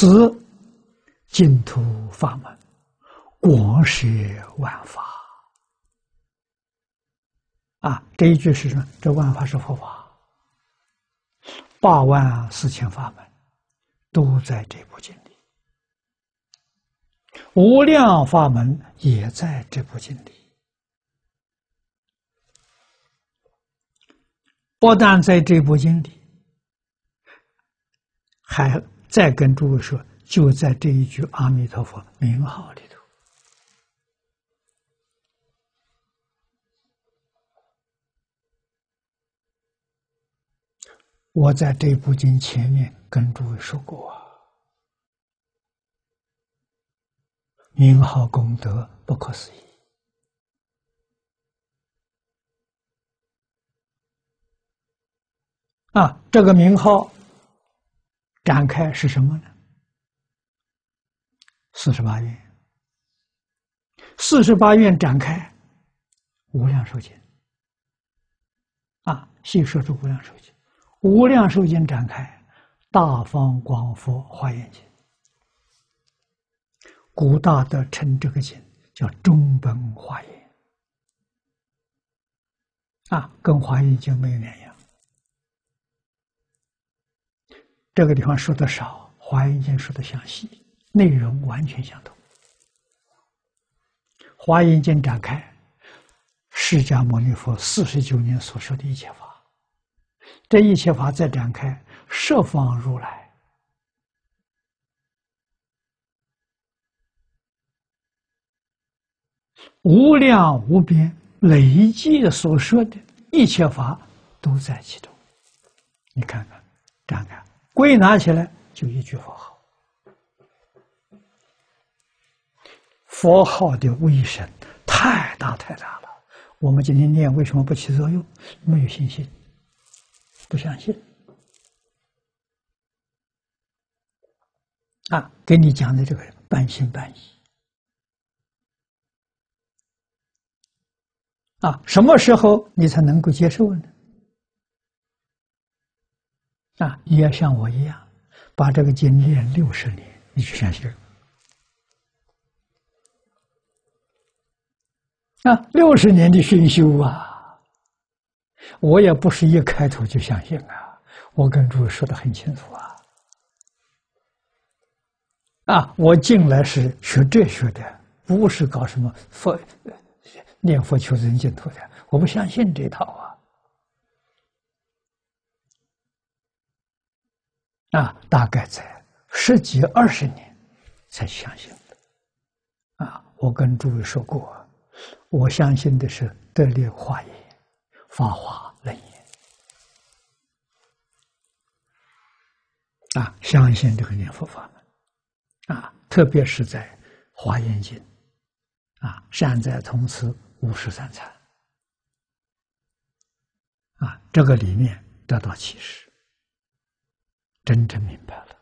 此净土法门，广摄万法。啊，这一句是什么，这万法是佛法，八万四千法门都在这部经里，无量法门也在这部经里。不但在这部经里，还再跟诸位说，就在这一句阿弥陀佛名号里头。我在这部经前面跟诸位说过啊，名号功德不可思议。啊，这个名号展开是什么呢？四十八愿，四十八愿展开，无量寿经。啊，细说出无量寿经，无量寿经展开，大方广佛华严经。古大德称这个经叫中本华严。啊，跟华严经没有两样。这个地方说的少，《华严经》说的详细，内容完全相同。《华严经》展开，释迦牟尼佛四十九年所说的一切法，这一切法再展开，设方如来无量无边累计所说的一切法都在其中。你看看，展开。归纳起来就一句佛号，佛号的威神太大太大了。我们今天念为什么不起作用？没有信心，不相信。啊，给你讲的这个半信半疑。啊，什么时候你才能够接受呢？啊，你要像我一样，把这个经念六十年，你去相信。啊，六十年的熏修啊，我也不是一开头就相信啊，我跟诸位说的很清楚啊。啊，我进来是学哲学的，不是搞什么佛念佛求生净土的，我不相信这套啊。啊，大概在十几二十年才相信的。啊，我跟诸位说过，我相信的是得力化言、法华楞严。啊，相信这个念佛法门。啊，特别是在华严经。啊，善哉同此五十三参。啊，这个里面得到启示。真正明白了。